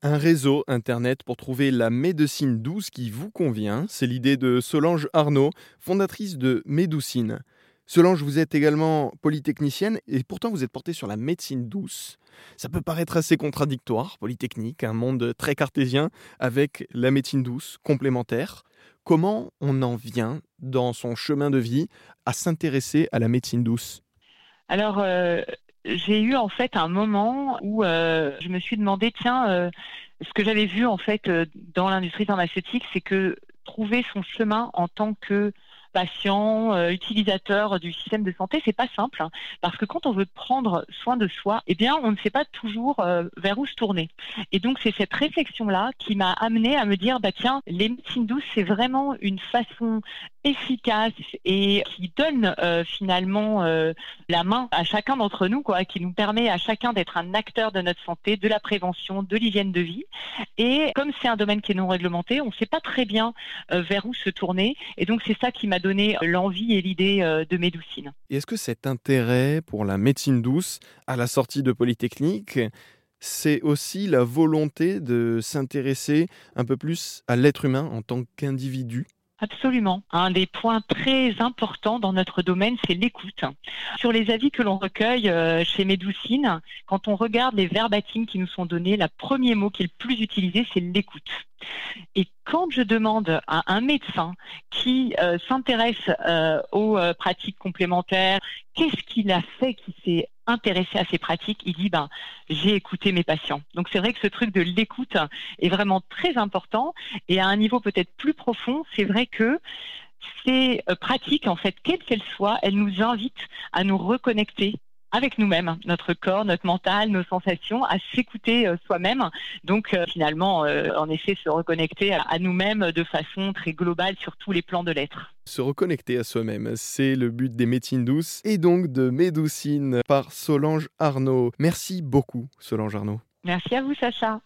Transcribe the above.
Un réseau internet pour trouver la médecine douce qui vous convient, c'est l'idée de Solange Arnaud, fondatrice de Médoucine. Solange, vous êtes également polytechnicienne et pourtant vous êtes portée sur la médecine douce. Ça peut paraître assez contradictoire, polytechnique, un monde très cartésien avec la médecine douce complémentaire. Comment on en vient dans son chemin de vie à s'intéresser à la médecine douce? Alors, euh, j'ai eu en fait un moment où euh, je me suis demandé, tiens, euh, ce que j'avais vu en fait euh, dans l'industrie pharmaceutique, c'est que trouver son chemin en tant que patient, utilisateur du système de santé, c'est pas simple hein, parce que quand on veut prendre soin de soi, eh bien, on ne sait pas toujours vers où se tourner. Et donc, c'est cette réflexion-là qui m'a amené à me dire, bah tiens, les médecines douces, c'est vraiment une façon efficace et qui donne euh, finalement euh, la main à chacun d'entre nous, quoi, qui nous permet à chacun d'être un acteur de notre santé, de la prévention, de l'hygiène de vie. Et comme c'est un domaine qui est non réglementé, on ne sait pas très bien euh, vers où se tourner. Et donc, c'est ça qui m'a donné l'envie et l'idée de Médoucine. Et est-ce que cet intérêt pour la médecine douce à la sortie de Polytechnique, c'est aussi la volonté de s'intéresser un peu plus à l'être humain en tant qu'individu? Absolument. Un des points très importants dans notre domaine, c'est l'écoute. Sur les avis que l'on recueille euh, chez Médoucine, quand on regarde les verbatims qui nous sont donnés, le premier mot qui est le plus utilisé, c'est l'écoute. Quand je demande à un médecin qui euh, s'intéresse euh, aux euh, pratiques complémentaires, qu'est-ce qu'il a fait qui s'est intéressé à ces pratiques, il dit ben j'ai écouté mes patients. Donc c'est vrai que ce truc de l'écoute est vraiment très important et à un niveau peut-être plus profond, c'est vrai que ces pratiques, en fait, quelles qu'elles soient, elles nous invitent à nous reconnecter avec nous-mêmes, notre corps, notre mental, nos sensations, à s'écouter euh, soi-même. Donc euh, finalement, euh, en effet, se reconnecter à, à nous-mêmes de façon très globale sur tous les plans de l'être. Se reconnecter à soi-même, c'est le but des médecines douces et donc de Médoucine par Solange Arnaud. Merci beaucoup Solange Arnaud. Merci à vous, Sacha.